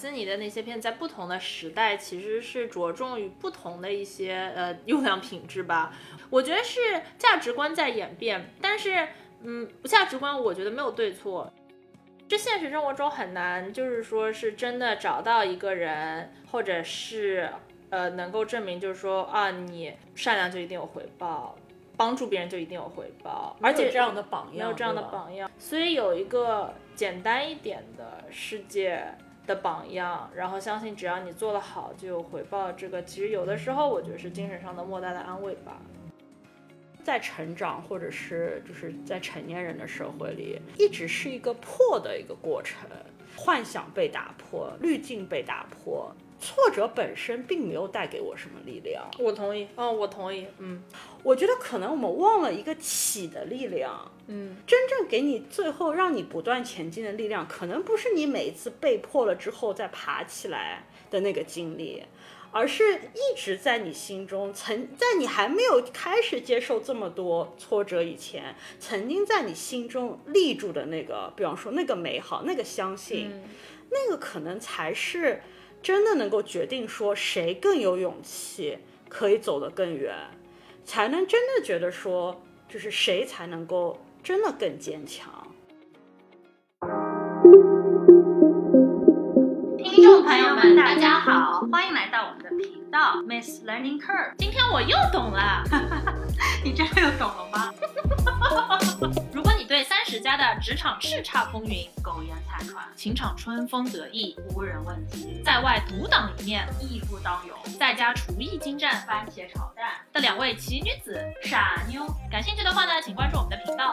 斯尼的那些片在不同的时代其实是着重于不同的一些呃优良品质吧。我觉得是价值观在演变，但是嗯，价值观我觉得没有对错。这现实生活中很难，就是说是真的找到一个人，或者是呃能够证明，就是说啊，你善良就一定有回报，帮助别人就一定有回报，而且这样的榜样，没有这样的榜样。所以有一个简单一点的世界的榜样，然后相信只要你做得好就有回报。这个其实有的时候我觉得是精神上的莫大的安慰吧。在成长或者是就是在成年人的社会里，一直是一个破的一个过程，幻想被打破，滤镜被打破，挫折本身并没有带给我什么力量。我同意，哦，我同意，嗯，我觉得可能我们忘了一个起的力量，嗯，真正给你最后让你不断前进的力量，可能不是你每一次被迫了之后再爬起来的那个经历。而是一直在你心中，曾在你还没有开始接受这么多挫折以前，曾经在你心中立住的那个，比方说那个美好，那个相信，那个可能才是真的能够决定说谁更有勇气，可以走得更远，才能真的觉得说，就是谁才能够真的更坚强。听众朋友们，大家好，欢迎来到我们的频道 Miss Learning Curve。今天我又懂了，你真的又懂了吗？如果你你对三十加的职场叱咤风云、苟延残喘、情场春风得意、无人问津，在外独当一面、义不当有，在家厨艺精湛、番茄炒蛋的两位奇女子傻妞，感兴趣的话呢，请关注我们的频道。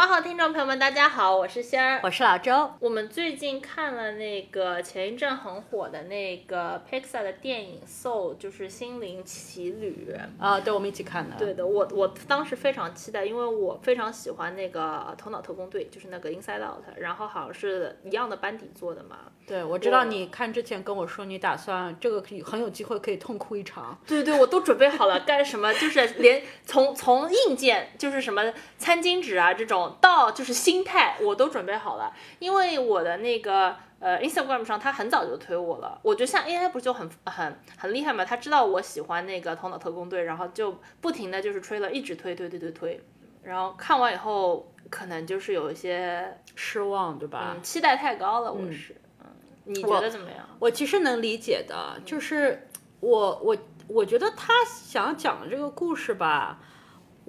哇好，听众朋友们，大家好，我是仙儿，我是老周。我们最近看了那个前一阵很火的那个 Pixar 的电影《Soul》，就是《心灵奇旅》啊，对，我们一起看的。对的，我我当时非常期待，因为我非常喜欢那个《头脑特工队》，就是那个 Inside Out，然后好像是一样的班底做的嘛。对，我知道你看之前跟我说，你打算这个可以很有机会可以痛哭一场。对对对，我都准备好了，干什么？就是连从从硬件，就是什么餐巾纸啊这种。到就是心态，我都准备好了，因为我的那个呃 Instagram 上，他很早就推我了。我觉得像 AI 不就很很很厉害嘛？他知道我喜欢那个头脑特工队，然后就不停的就是吹了，一直推推推推推。然后看完以后，可能就是有一些失望，对吧？期待太高了，我是。嗯，你觉得怎么样？我其实能理解的，就是我我我觉得他想讲的这个故事吧。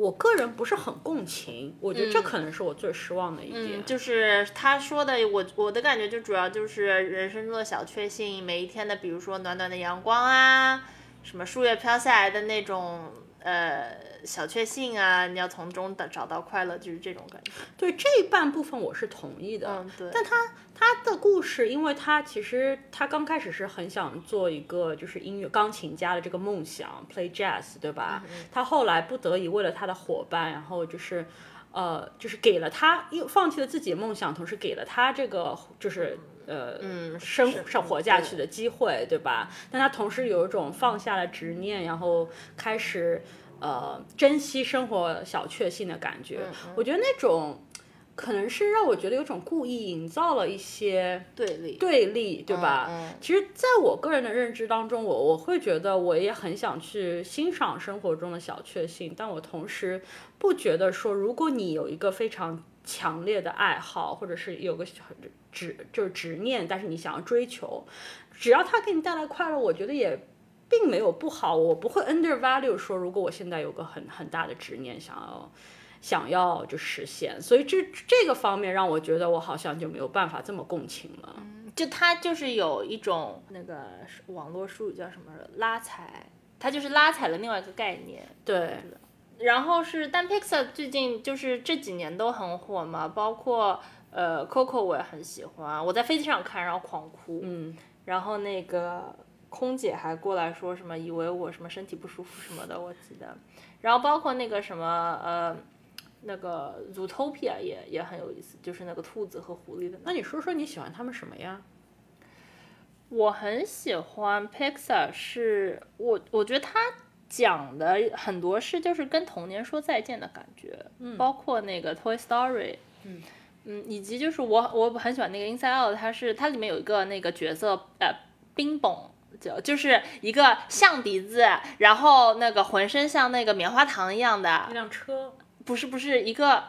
我个人不是很共情，我觉得这可能是我最失望的一点。就是他说的，我我的感觉就主要就是人生中的小确幸，每一天的，比如说暖暖的阳光啊，什么树叶飘下来的那种，呃。小确幸啊，你要从中的找到快乐，就是这种感觉。对这半部分我是同意的，嗯，对。但他他的故事，因为他其实他刚开始是很想做一个就是音乐钢琴家的这个梦想，play jazz，对吧？他后来不得已为了他的伙伴，然后就是呃，就是给了他又放弃了自己的梦想，同时给了他这个就是呃嗯生生活下去的机会，对吧？但他同时有一种放下了执念，然后开始。呃，珍惜生活小确幸的感觉，我觉得那种可能是让我觉得有种故意营造了一些对立，对立，对吧？其实，在我个人的认知当中，我我会觉得我也很想去欣赏生活中的小确幸，但我同时不觉得说，如果你有一个非常强烈的爱好，或者是有个执就是执念，但是你想要追求，只要它给你带来快乐，我觉得也。并没有不好，我不会 undervalue 说，如果我现在有个很很大的执念，想要想要就实现，所以这这个方面让我觉得我好像就没有办法这么共情了。就他就是有一种那个网络术语叫什么拉踩，他就是拉踩了另外一个概念。对。然后是，但 Pixar 最近就是这几年都很火嘛，包括呃 Coco 我也很喜欢，我在飞机上看然后狂哭。嗯。然后那个。空姐还过来说什么，以为我什么身体不舒服什么的，我记得。然后包括那个什么，呃，那个 Zootopia 也也很有意思，就是那个兔子和狐狸的。那你说说你喜欢他们什么呀？我很喜欢 Pixar，是我我觉得他讲的很多事就是跟童年说再见的感觉，嗯，包括那个 Toy Story，嗯，嗯，以及就是我我很喜欢那个 Inside Out，它是它里面有一个那个角色呃冰崩。就就是一个象鼻子，然后那个浑身像那个棉花糖一样的一辆车，不是不是一个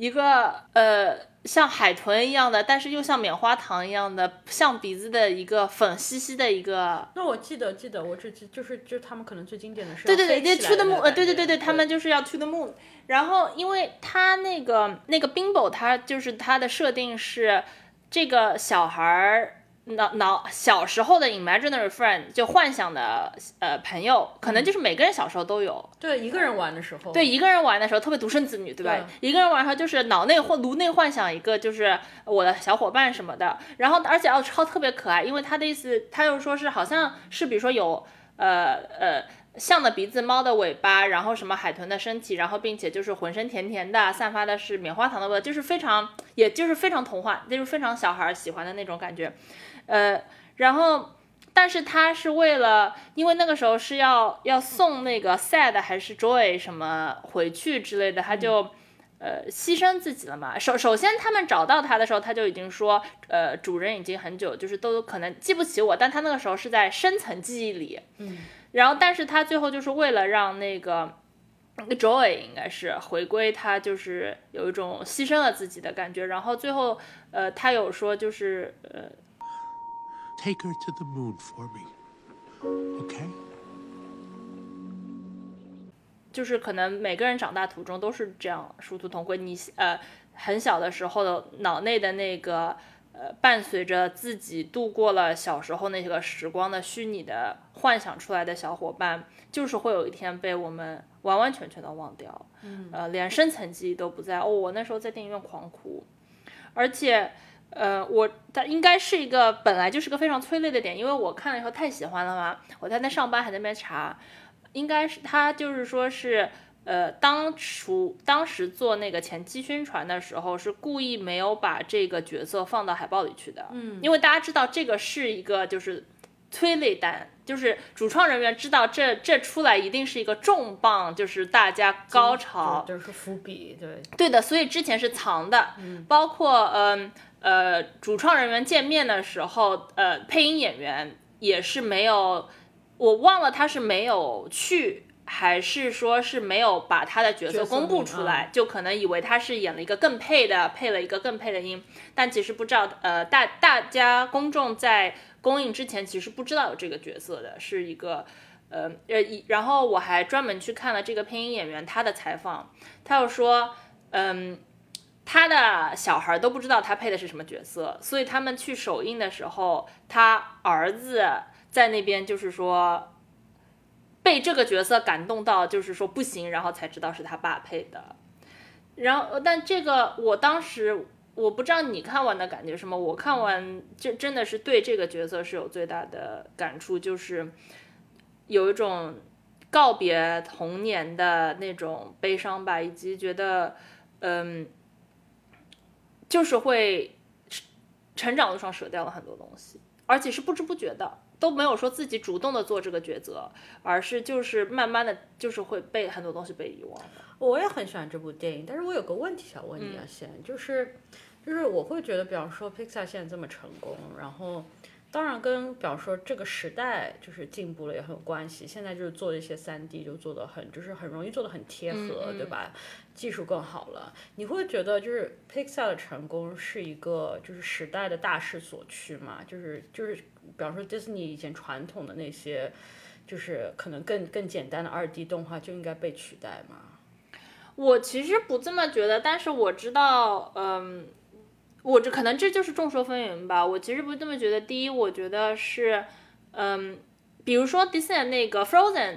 一个呃像海豚一样的，但是又像棉花糖一样的象鼻子的一个粉兮兮的一个。那我记得记得，我只记就是就是他们可能最经典的是对对对，那 To the Moon，呃对对对对，他们就是要 To the Moon。然后因为他那个那个 Bimbo，他就是他的设定是这个小孩儿。脑脑小时候的 imaginary friend 就幻想的呃朋友，可能就是每个人小时候都有。对一个人玩的时候，对一个人玩的时候，特别独生子女，对吧？一个人玩的时候就是脑内或颅内幻想一个就是我的小伙伴什么的，然后而且要超特别可爱，因为他的意思，他又说是好像是比如说有呃呃象的鼻子、猫的尾巴，然后什么海豚的身体，然后并且就是浑身甜甜的，散发的是棉花糖的味道，就是非常也就是非常童话，就是非常小孩喜欢的那种感觉。呃，然后，但是他是为了，因为那个时候是要要送那个 sad 还是 joy 什么回去之类的，他就呃牺牲自己了嘛。首首先他们找到他的时候，他就已经说，呃，主人已经很久就是都可能记不起我，但他那个时候是在深层记忆里。嗯，然后，但是他最后就是为了让那个那个 joy 应该是回归，他就是有一种牺牲了自己的感觉。然后最后，呃，他有说就是呃。Take her to the moon for me, OK？就是可能每个人长大途中都是这样殊途同归。你呃很小的时候的脑内的那个呃伴随着自己度过了小时候那个时光的虚拟的幻想出来的小伙伴，就是会有一天被我们完完全全的忘掉。嗯，呃，连深层记忆都不在。哦，我那时候在电影院狂哭，而且。呃，我它应该是一个本来就是个非常催泪的点，因为我看了以后太喜欢了嘛。我在那上班还在那边查，应该是他就是说是呃，当初当时做那个前期宣传的时候，是故意没有把这个角色放到海报里去的。嗯，因为大家知道这个是一个就是催泪弹，就是主创人员知道这这出来一定是一个重磅，就是大家高潮，就是伏笔，对对的，所以之前是藏的，包括嗯。呃，主创人员见面的时候，呃，配音演员也是没有，我忘了他是没有去，还是说是没有把他的角色公布出来，就可能以为他是演了一个更配的，配了一个更配的音，但其实不知道，呃，大大家公众在公映之前其实不知道有这个角色的，是一个，呃呃，然后我还专门去看了这个配音演员他的采访，他又说，嗯。他的小孩都不知道他配的是什么角色，所以他们去首映的时候，他儿子在那边就是说被这个角色感动到，就是说不行，然后才知道是他爸配的。然后，但这个我当时我不知道你看完的感觉什么，我看完就真的是对这个角色是有最大的感触，就是有一种告别童年的那种悲伤吧，以及觉得嗯。就是会成长路上舍掉了很多东西，而且是不知不觉的，都没有说自己主动的做这个抉择，而是就是慢慢的就是会被很多东西被遗忘。我也很喜欢这部电影，但是我有个问题想问你啊，先就是就是我会觉得，比方说 Pixar 现在这么成功，然后。当然，跟比方说这个时代就是进步了也很有关系。现在就是做这些三 D 就做的很，就是很容易做的很贴合，对吧？技术更好了，你会觉得就是 Pixar 的成功是一个就是时代的大势所趋嘛？就是就是，比方说 Disney 以前传统的那些，就是可能更更简单的二 D 动画就应该被取代吗？我其实不这么觉得，但是我知道，嗯。我这可能这就是众说纷纭吧。我其实不是这么觉得。第一，我觉得是，嗯，比如说迪士尼那个 Frozen，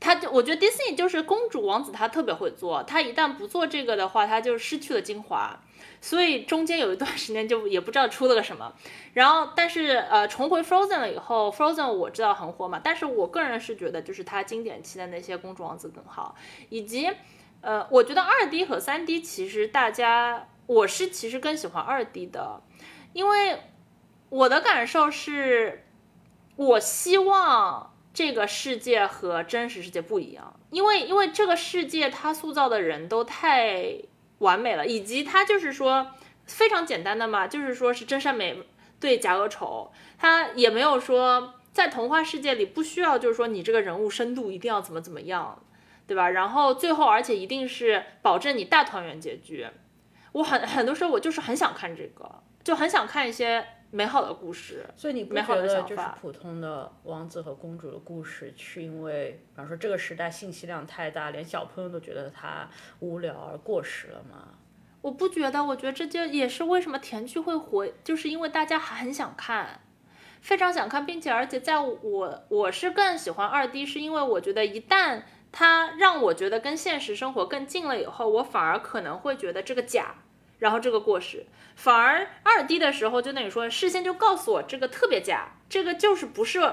他就我觉得迪士尼就是公主王子，他特别会做。他一旦不做这个的话，他就失去了精华。所以中间有一段时间就也不知道出了个什么。然后，但是呃，重回 Frozen 了以后，Frozen 我知道很火嘛。但是我个人是觉得，就是它经典期的那些公主王子更好。以及，呃，我觉得二 D 和三 D 其实大家。我是其实更喜欢二 D 的，因为我的感受是，我希望这个世界和真实世界不一样，因为因为这个世界它塑造的人都太完美了，以及它就是说，非常简单的嘛，就是说是真善美对假恶丑，他也没有说在童话世界里不需要，就是说你这个人物深度一定要怎么怎么样，对吧？然后最后而且一定是保证你大团圆结局。我很很多时候我就是很想看这个，就很想看一些美好的故事。所以你不觉得就是普通的王子和公主的故事，是因为比方说这个时代信息量太大，连小朋友都觉得它无聊而过时了吗？我不觉得，我觉得这就也是为什么甜剧会火，就是因为大家还很想看，非常想看，并且而且在我我是更喜欢二 D，是因为我觉得一旦它让我觉得跟现实生活更近了以后，我反而可能会觉得这个假，然后这个过时，反而二 D 的时候就等于说事先就告诉我这个特别假，这个就是不是。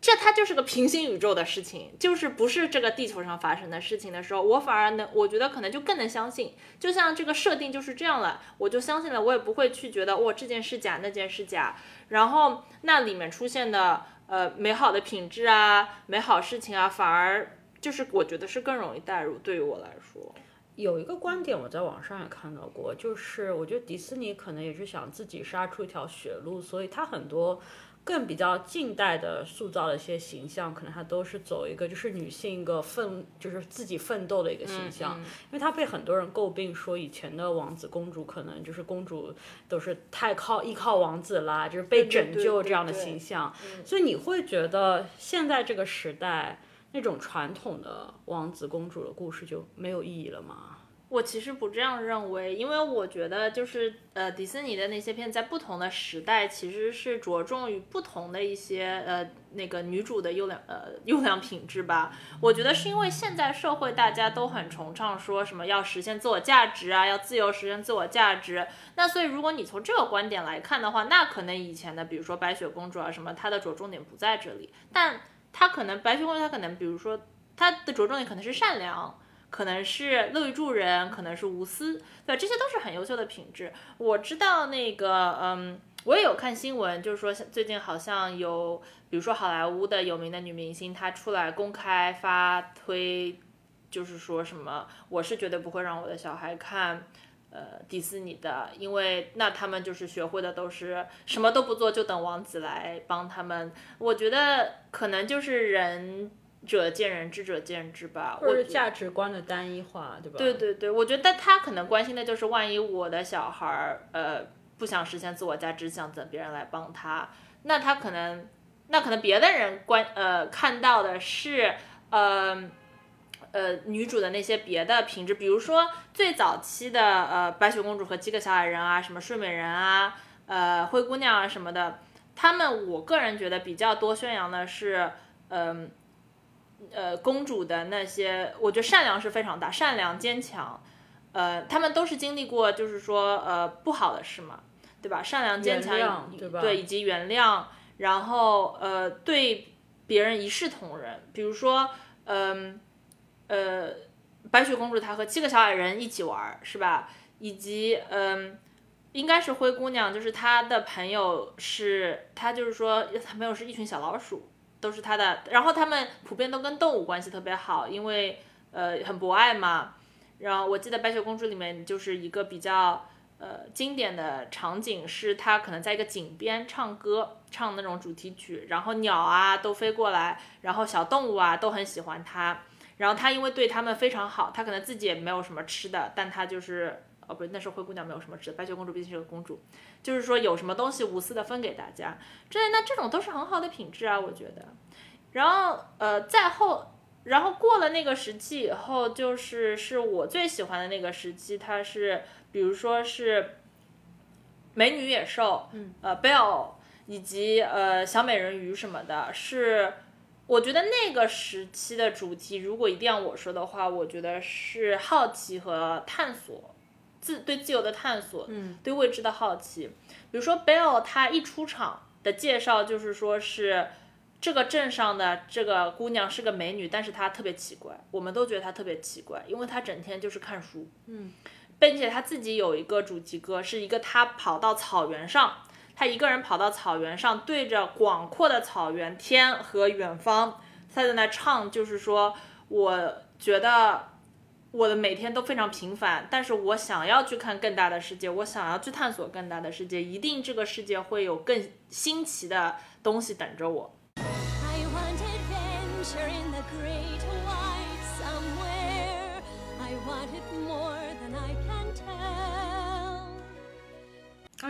这它就是个平行宇宙的事情，就是不是这个地球上发生的事情的时候，我反而能，我觉得可能就更能相信。就像这个设定就是这样了，我就相信了，我也不会去觉得哇这件事假，那件事假。然后那里面出现的呃美好的品质啊，美好事情啊，反而就是我觉得是更容易带入。对于我来说，有一个观点我在网上也看到过，就是我觉得迪士尼可能也是想自己杀出一条血路，所以它很多更比较近代的塑造的一些形象，可能它都是走一个就是女性一个奋，就是自己奋斗的一个形象，因为它被很多人诟病说以前的王子公主可能就是公主都是太靠依靠王子啦，就是被拯救这样的对形象，所以你会觉得现在这个时代。那种传统的王子公主的故事就没有意义了吗？我其实不这样认为，因为我觉得就是呃，迪士尼的那些片在不同的时代其实是着重于不同的一些呃那个女主的优良呃优良品质吧。我觉得是因为现在社会大家都很崇尚说什么要实现自我价值啊，要自由实现自我价值。那所以如果你从这个观点来看的话，那可能以前的比如说白雪公主啊什么，它的着重点不在这里，但他可能白雪公主它可能比如说他的着重点可能是善良。可能是乐于助人，可能是无私，对，这些都是很优秀的品质。我知道那个，嗯，我也有看新闻，就是说最近好像有，比如说好莱坞的有名的女明星，她出来公开发推，就是说什么，我是绝对不会让我的小孩看。呃，迪士尼的，因为那他们就是学会的都是什么都不做，就等王子来帮他们。我觉得可能就是仁者见仁，智者见智吧。或者是我觉价值观的单一化，对吧？对对对，我觉得他可能关心的就是，万一我的小孩儿呃不想实现自我价值，想等别人来帮他，那他可能，那可能别的人关呃看到的是呃呃女主的那些别的品质，比如说最早期的呃白雪公主和七个小矮人啊，什么睡美人啊，呃灰姑娘啊什么的，他们我个人觉得比较多宣扬的是嗯。呃，公主的那些，我觉得善良是非常大，善良坚强，呃，他们都是经历过，就是说，呃，不好的事嘛，对吧？善良坚强，对吧对，以及原谅，然后呃，对别人一视同仁，比如说，嗯呃呃白雪公主她和七个小矮人一起玩儿，是吧？以及嗯。应该是灰姑娘，就是她的朋友是，她就是说，她朋友是一群小老鼠，都是她的，然后他们普遍都跟动物关系特别好，因为呃很博爱嘛。然后我记得白雪公主里面就是一个比较呃经典的场景，是她可能在一个井边唱歌，唱那种主题曲，然后鸟啊都飞过来，然后小动物啊都很喜欢她，然后他因为对他们非常好，他可能自己也没有什么吃的，但他就是。哦，不是，那时候灰姑娘没有什么吃的，白雪公主毕竟是个公主，就是说有什么东西无私的分给大家，这那这种都是很好的品质啊，我觉得。然后呃，再后，然后过了那个时期以后，就是是我最喜欢的那个时期，它是比如说是美女野兽，嗯，呃，Belle 以及呃小美人鱼什么的，是我觉得那个时期的主题，如果一定要我说的话，我觉得是好奇和探索，自对自由的探索，嗯，对未知的好奇。比如说 Belle，她一出场的介绍就是说是这个镇上的这个姑娘是个美女，但是她特别奇怪，我们都觉得她特别奇怪，因为她整天就是看书，嗯，并且她自己有一个主题歌，是一个她跑到草原上。他一个人跑到草原上，对着广阔的草原、天和远方，他在那唱，就是说，我觉得我的每天都非常平凡，但是我想要去看更大的世界，我想要去探索更大的世界，一定这个世界会有更新奇的东西等着我。I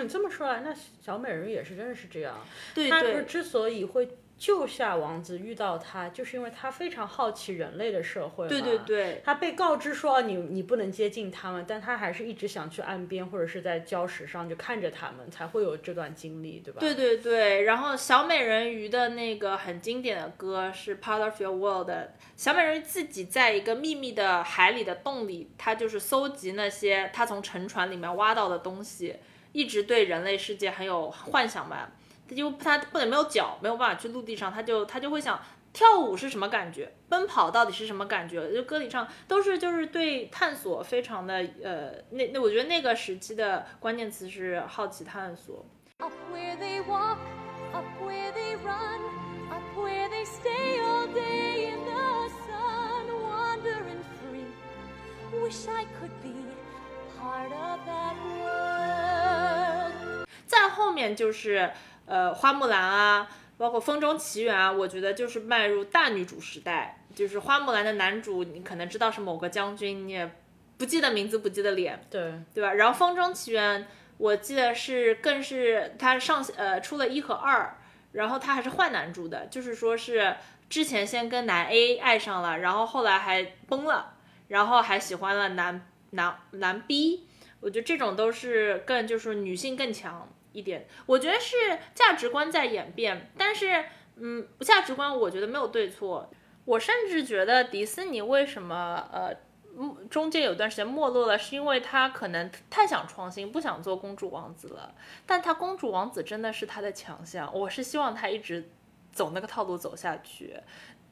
这么说来，那小美人鱼也是真的是这样。对她不是之所以会救下王子，遇到他，就是因为他非常好奇人类的社会嘛。对对对，他被告知说你你不能接近他们，但他还是一直想去岸边或者是在礁石上就看着他们，才会有这段经历，对吧？对对对，然后小美人鱼的那个很经典的歌是《Part of Your World》。小美人鱼自己在一个秘密的海里的洞里，她就是搜集那些她从沉船里面挖到的东西，一直对人类世界很有幻想吧。他就他不能没有脚，没有办法去陆地上，他就他就会想跳舞是什么感觉，奔跑到底是什么感觉？就歌里唱都是就是对探索非常的呃，那那我觉得那个时期的关键词是好奇探索。Wish I could be part of that world. 面就是呃花木兰啊，包括风中奇缘啊，我觉得就是迈入大女主时代。就是花木兰的男主，你可能知道是某个将军，你也不记得名字，不记得脸，对对吧？然后风中奇缘，我记得是更是他上呃出了一和二，然后他还是换男主的，就是说是之前先跟男 A 爱上了，然后后来还崩了，然后还喜欢了男男男 B，我觉得这种都是更就是女性更强一点，我觉得是价值观在演变，但是嗯，价值观我觉得没有对错，我甚至觉得迪士尼为什么呃中间有段时间没落了，是因为他可能太想创新，不想做公主王子了。但他公主王子真的是他的强项，我是希望他一直走那个套路走下去，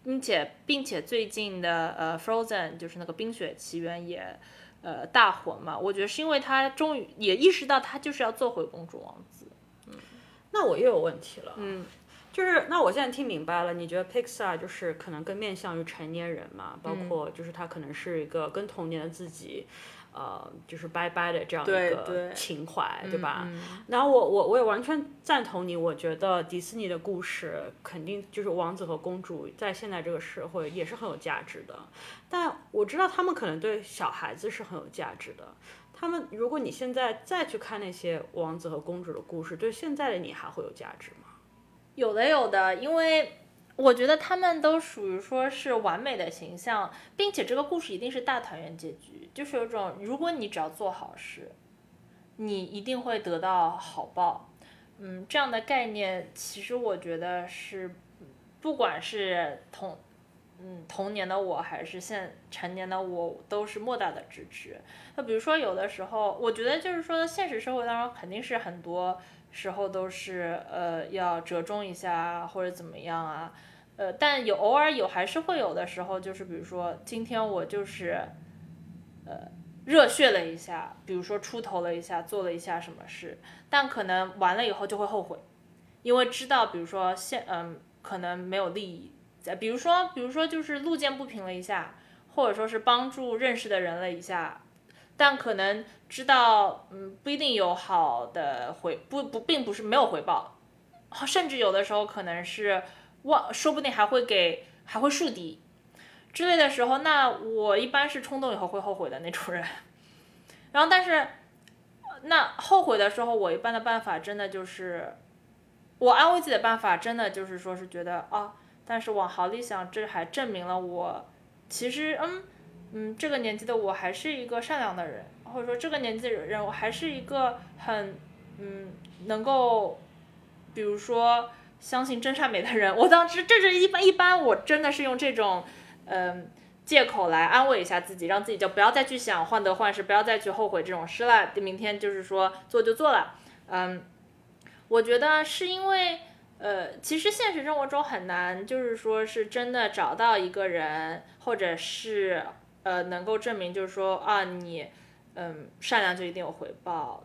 并且并且最近的呃 Frozen 就是那个冰雪奇缘也呃大火嘛，我觉得是因为他终于也意识到他就是要做回公主王子。嗯那我又有问题了，嗯，就是那我现在听明白了，你觉得 Pixar 就是可能更面向于成年人嘛，包嗯括就是他可能是一个跟童年的自己。呃，就是拜拜的这样一个情怀，对吧？嗯然后我我我也完全赞同你，我觉得迪士尼的故事肯定就是王子和公主在现在这个社会也是很有价值的，但我知道他们可能对小孩子是很有价值的。他们，如果你现在再去看那些王子和公主的故事，对现在的你还会有价值吗？有的有的，因为我觉得他们都属于说是完美的形象，并且这个故事一定是大团圆结局，就是有种如果你只要做好事，你一定会得到好报。嗯，这样的概念其实我觉得是，不管是童，嗯童年的我还是现成年的我，都是莫大的支持。那比如说有的时候，我觉得就是说现实社会当中肯定是很多。时候都是呃要折中一下或者怎么样啊，呃，但有偶尔有还是会有的时候，就是比如说今天我就是呃热血了一下，比如说出头了一下，做了一下什么事，但可能完了以后就会后悔，因为知道比如说现嗯、可能没有利益在，比如说比如说就是路见不平了一下，或者说是帮助认识的人了一下。但可能知道，嗯，不一定有好的回，不不，并不是没有回报，甚至有的时候可能是忘，说不定还会给，还会树敌之类的时候，那我一般是冲动以后会后悔的那种人。然后，但是那后悔的时候，我一般的办法真的就是，我安慰自己的办法真的就是说是觉得啊，但是往好里想，这还证明了我其实嗯。嗯，这个年纪的我还是一个善良的人，或者说这个年纪的人，我还是一个很嗯能够，比如说相信真善美的人。我当时这是一般一般，我真的是用这种嗯借口来安慰一下自己，让自己就不要再去想患得患失，不要再去后悔这种事了。明天就是说做就做了。嗯，我觉得是因为呃，其实现实生活中很难，就是说是真的找到一个人，或者是。呃，能够证明就是说啊，你，嗯，善良就一定有回报，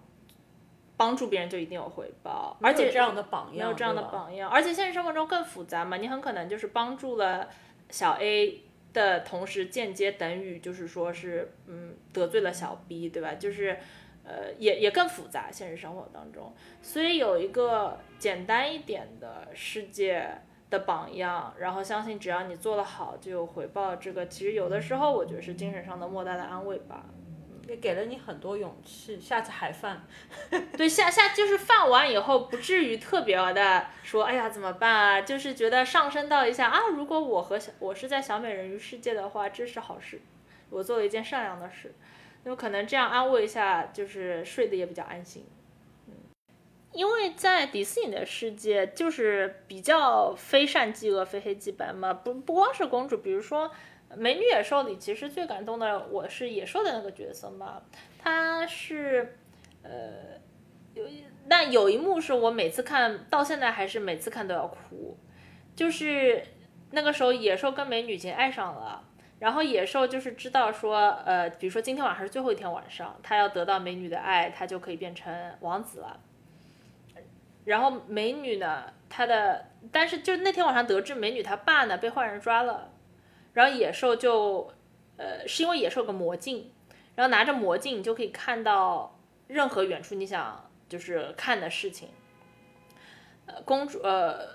帮助别人就一定有回报，而且这样的榜样，没有这样的榜样，而且现实生活中更复杂嘛，你很可能就是帮助了小 A，的同时，间接等于就是说是嗯得罪了小 B，对吧？就是呃也也更复杂，现实生活当中，所以有一个简单一点的世界的榜样，然后相信只要你做得好就有回报，这个其实有的时候我觉得是精神上的莫大的安慰吧。也给了你很多勇气，下次还犯。对，下下就是犯完以后，不至于特别的说，哎呀怎么办啊？就是觉得上升到一下啊，如果我和小我是在小美人鱼世界的话，这是好事，我做了一件善良的事，那么可能这样安慰一下，就是睡得也比较安心。因为在迪士尼的世界，就是比较非善即恶，非黑即白嘛，不不光是公主，比如说。美女野兽里，其实最感动的我是野兽的那个角色嘛，他是，呃，有那有一幕是我每次看到现在还是每次看都要哭，就是那个时候野兽跟美女已经爱上了，然后野兽就是知道说，呃，比如说今天晚上是最后一天晚上，他要得到美女的爱，他就可以变成王子了。然后美女呢，她的但是就那天晚上得知美女她爸呢被坏人抓了。然后野兽就，呃，是因为野兽有个魔镜，然后拿着魔镜，就可以看到任何远处你想就是看的事情。呃，公主，呃，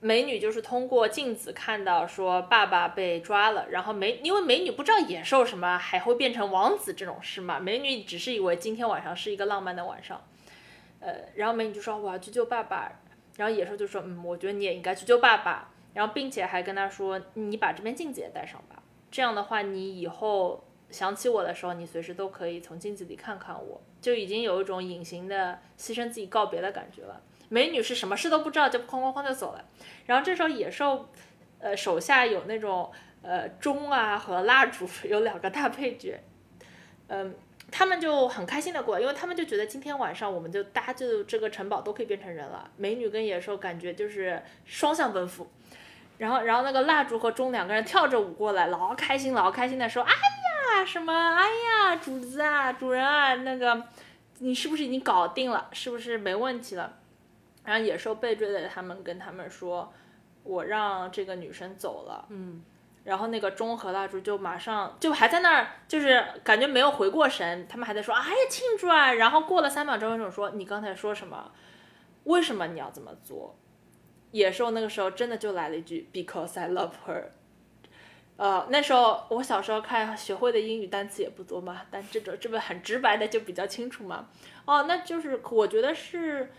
美女就是通过镜子看到说爸爸被抓了，然后美因为美女不知道野兽什么还会变成王子这种事嘛，美女只是以为今天晚上是一个浪漫的晚上，呃，然后美女就说我要去救爸爸，然后野兽就说嗯，我觉得你也应该去救爸爸。然后，并且还跟他说：“你把这面镜子也带上吧，这样的话，你以后想起我的时候，你随时都可以从镜子里看看我。”就已经有一种隐形的牺牲自己告别的感觉了。美女是什么事都不知道，就哐哐哐就走了。然后这时候野兽，呃，手下有那种呃钟啊和蜡烛，有两个大配角，嗯，他们就很开心的过，因为他们就觉得今天晚上我们就大家就这个城堡都可以变成人了。美女跟野兽感觉就是双向奔赴。然后，然后那个蜡烛和钟两个人跳着舞过来，老开心，老开心的说：“哎呀，什么？哎呀，主子啊，主人啊，那个，你是不是已经搞定了？是不是没问题了？”然后野兽背对着他们，跟他们说：“我让这个女生走了。”嗯。然后那个钟和蜡烛就马上就还在那儿，就是感觉没有回过神，他们还在说：“哎呀，庆祝啊！”然后过了三秒钟，有种说：“你刚才说什么？为什么你要这么做？”野兽那个时候真的就来了一句 "Because I love her"，呃，那时候我小时候看学会的英语单词也不多嘛，但这种这不很直白的就比较清楚嘛。哦，那就是我觉得是，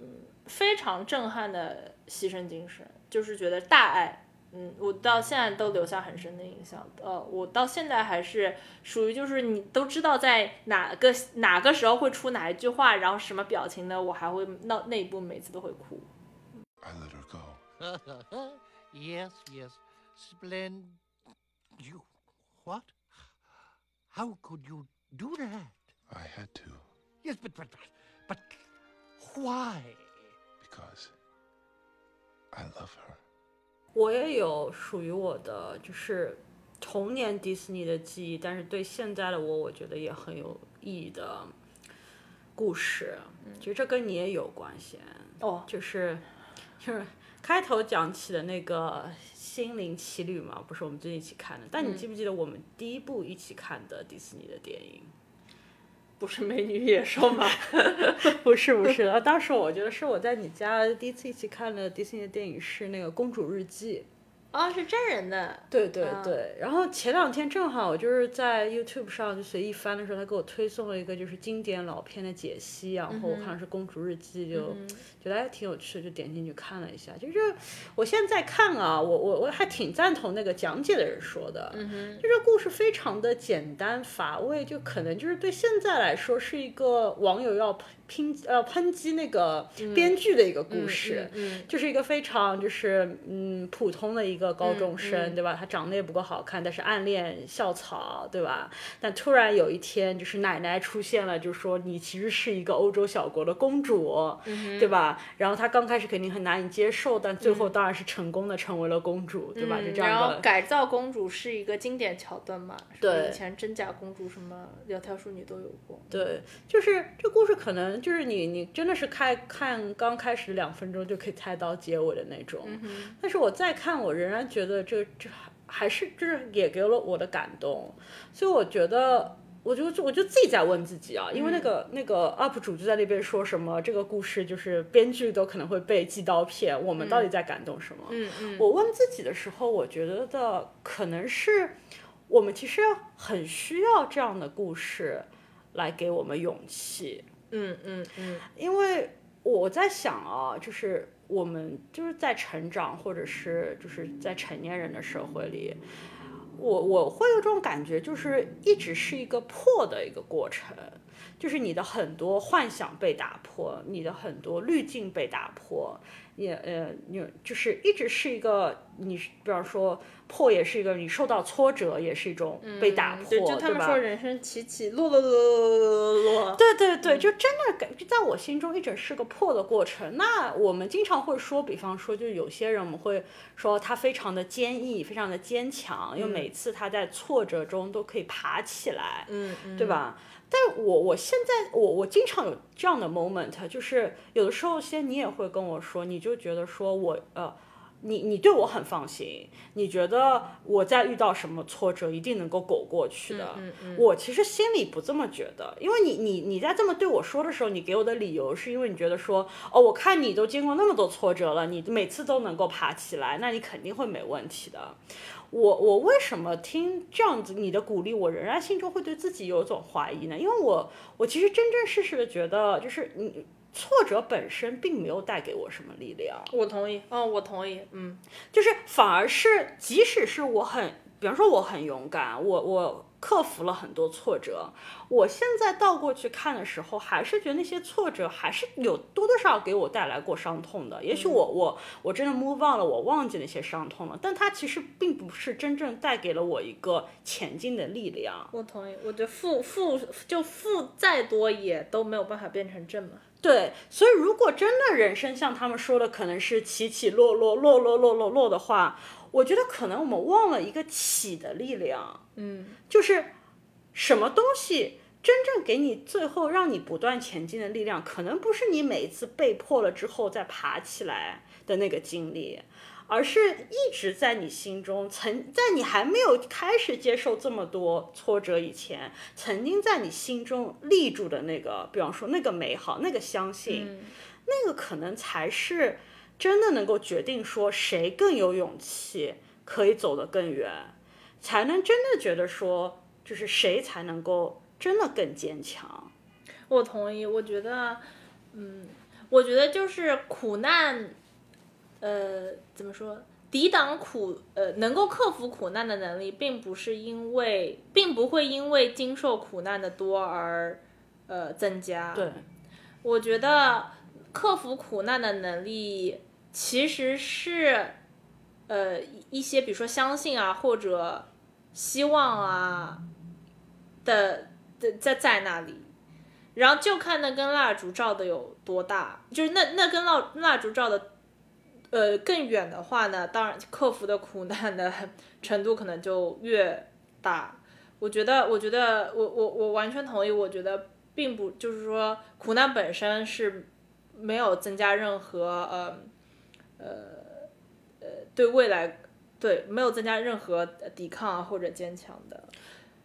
嗯，非常震撼的牺牲精神，就是觉得大爱，嗯，我到现在都留下很深的印象。呃，我到现在还是属于就是你都知道在哪个哪个时候会出哪一句话，然后什么表情呢？我还会那那一部每次都会哭。I let her go. yes, yes. Splend. You. What? How could you do that? I had to. Yes, but, but, but, why? Because I love her. 我也有属于我的就是童年迪士尼的记忆，但是对现在的我，我觉得也很有意义的故事。其实这跟你也有关系哦，就是。就是开头讲起的那个心灵奇旅嘛，不是我们最近一起看的。但你记不记得我们第一部一起看的迪士尼的电影？不是美女野兽吗？不是不是，当时我觉得是我在你家第一次一起看的迪士尼的电影是那个《公主日记》。哦，是真人的。对对对，然后前两天正好我就是在 YouTube 上就随意翻的时候，他给我推送了一个就是经典老片的解析，然后我看的是《公主日记》，就觉得还挺有趣的，就点进去看了一下。就是我现在看啊，我我我还挺赞同那个讲解的人说的，就是故事非常的简单乏味，就可能就是对现在来说是一个网友要。拼呃抨击那个编剧的一个故事，就是一个非常就是嗯普通的一个高中生，对吧？他长得也不够好看，但是暗恋校草，对吧？但突然有一天，就是奶奶出现了，就说你其实是一个欧洲小国的公主，对吧？然后他刚开始肯定很难以接受，但最后当然是成功的成为了公主，对吧？就这样然后改造公主是一个经典桥段嘛？对，以前真假公主什么窈窕淑女都有过。对，就是这故事可能。就是你，你真的是开看刚开始两分钟就可以猜到结尾的那种。但是我再看，我仍然觉得这这还还是就是也给了我的感动，所以我觉得。我就我就自己在问自己啊，因为那个、那个 UP 主就在那边说什么，这个故事就是编剧都可能会被寄刀片，我们到底在感动什么？嗯嗯，我问自己的时候，我觉得的可能是我们其实很需要这样的故事来给我们勇气，嗯嗯嗯，因为我在想啊，就是我们就是在成长，或者是就是在成年人的社会里。我我会有这种感觉，就是一直是一个破的一个过程，就是你的很多幻想被打破，你的很多滤镜被打破，也呃，你就是一直是一个你，比方说破也是一个你受到挫折，也是一种被打破，对，就他们说人生起起落落落落落落落，对对对，就真的感，就在我心中一直是个破的过程。那我们经常会说，比方说，就有些人我们会说他非常的坚毅，非常的坚强，因为每次他在挫折中都可以爬起来，对吧？但我我现在我我经常有这样的 moment，就是有的时候，先你也会跟我说，你就觉得说我呃。你你对我很放心，你觉得我在遇到什么挫折一定能够苟过去的。嗯嗯我其实心里不这么觉得，因为你你你在这么对我说的时候，你给我的理由是因为你觉得说，哦，我看你都经过那么多挫折了，你每次都能够爬起来，那你肯定会没问题的。我我为什么听这样子你的鼓励，我仍然心中会对自己有一种怀疑呢？因为我我其实真真实实的觉得，就是你挫折本身并没有带给我什么力量。我同意，哦，我同意，嗯，就是反而是，即使是我很，比方说我很勇敢，我我克服了很多挫折，我现在倒过去看的时候，还是觉得那些挫折还是有多多少少给我带来过伤痛的。也许我我我真的 move on 了，我忘记那些伤痛了，但它其实并不是真正带给了我一个前进的力量。我同意，我觉得负负就负再多也都没有办法变成正嘛。对，所以如果真的人生像他们说的，可能是起起落落、落落落落落的话，我觉得可能我们忘了一个起的力量。嗯，就是什么东西真正给你最后让你不断前进的力量，可能不是你每一次被迫了之后再爬起来的那个经历，而是一直在你心中，曾在你还没有开始接受这么多挫折以前，曾经在你心中立住的那个，比方说那个美好，那个相信，那个可能才是真的能够决定说谁更有勇气，可以走得更远。才能真的觉得说，就是谁才能够真的更坚强。我同意，我觉得，嗯，我觉得就是苦难，呃，怎么说？抵挡苦，呃，能够克服苦难的能力，并不是因为，并不会因为经受苦难的多而，呃，增加。对，我觉得克服苦难的能力其实是，呃，一些比如说相信啊，或者希望啊的的在在那里，然后就看那根蜡烛照的有多大，就是那那根蜡蜡烛照的，呃，更远的话呢，当然克服的苦难的程度可能就越大。我觉得，我觉得，我我我完全同意。我觉得并不就是说，苦难本身是没有增加任何呃呃呃对未来对没有增加任何抵抗啊或者坚强的。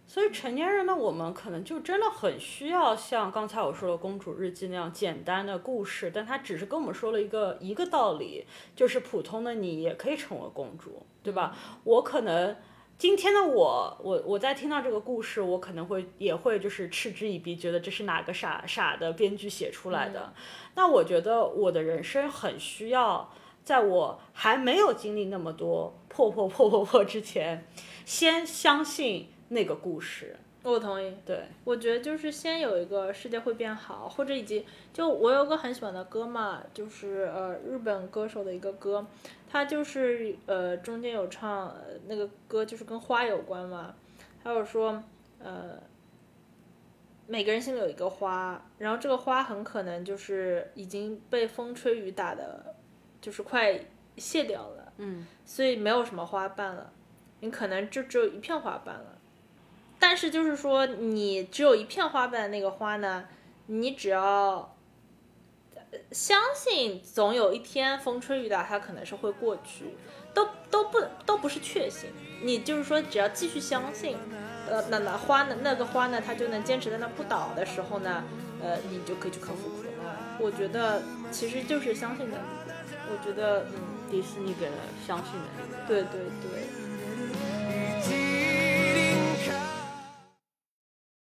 所以成年人的我们可能就真的很需要像刚才我说的《公主日记》那样简单的故事，但它只是跟我们说了一个一个道理，就是普通的你也可以成为公主，对吧？我可能今天的我，我我在听到这个故事，我可能会也会就是嗤之以鼻，觉得这是哪个傻傻的编剧写出来的。那我觉得我的人生很需要，在我还没有经历那么多破破破破破之前，先相信那个故事。我同意。对，我觉得就是先有一个世界会变好，或者以及就我有个很喜欢的歌嘛，就是呃日本歌手的一个歌，他就是呃中间有唱呃那个歌就是跟花有关嘛，还有说呃每个人心里有一个花，然后这个花很可能就是已经被风吹雨打的，就是快谢掉了，嗯，所以没有什么花瓣了，你可能就只有一片花瓣了。但是就是说，你只有一片花瓣的那个花呢，你只要相信总有一天风吹雨打，它可能是会过去，都都不都不是确信。你就是说，只要继续相信，呃，那那花呢，那个花呢，它就能坚持在那不倒的时候呢，呃，你就可以去克服苦难。我觉得其实就是相信的力量。我觉得，嗯，迪士尼给了相信的力量。对对对。